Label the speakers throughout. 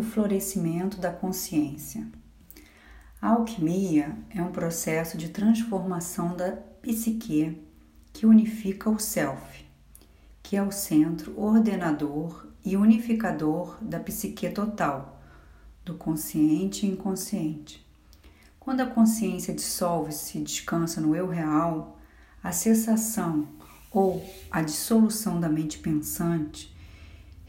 Speaker 1: o florescimento da consciência. A alquimia é um processo de transformação da psique que unifica o self, que é o centro ordenador e unificador da psique total, do consciente e inconsciente. Quando a consciência dissolve-se e descansa no eu real, a cessação ou a dissolução da mente pensante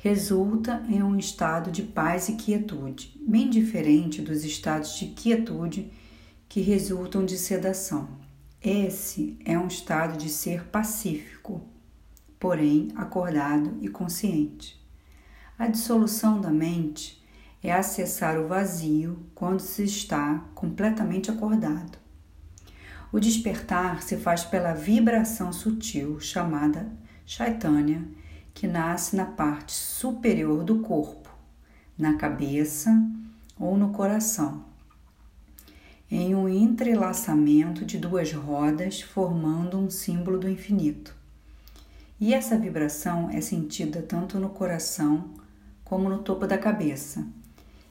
Speaker 1: resulta em um estado de paz e quietude, bem diferente dos estados de quietude que resultam de sedação. Esse é um estado de ser pacífico, porém acordado e consciente. A dissolução da mente é acessar o vazio quando se está completamente acordado. O despertar se faz pela vibração sutil chamada Chaitanya que nasce na parte superior do corpo, na cabeça ou no coração, em um entrelaçamento de duas rodas formando um símbolo do infinito. E essa vibração é sentida tanto no coração como no topo da cabeça,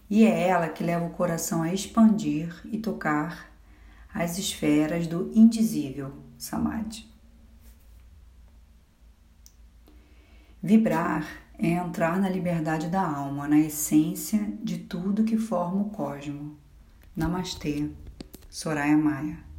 Speaker 1: e é ela que leva o coração a expandir e tocar as esferas do indizível, Samadhi. Vibrar é entrar na liberdade da alma, na essência de tudo que forma o cosmo. Namastê, Soraya Maia.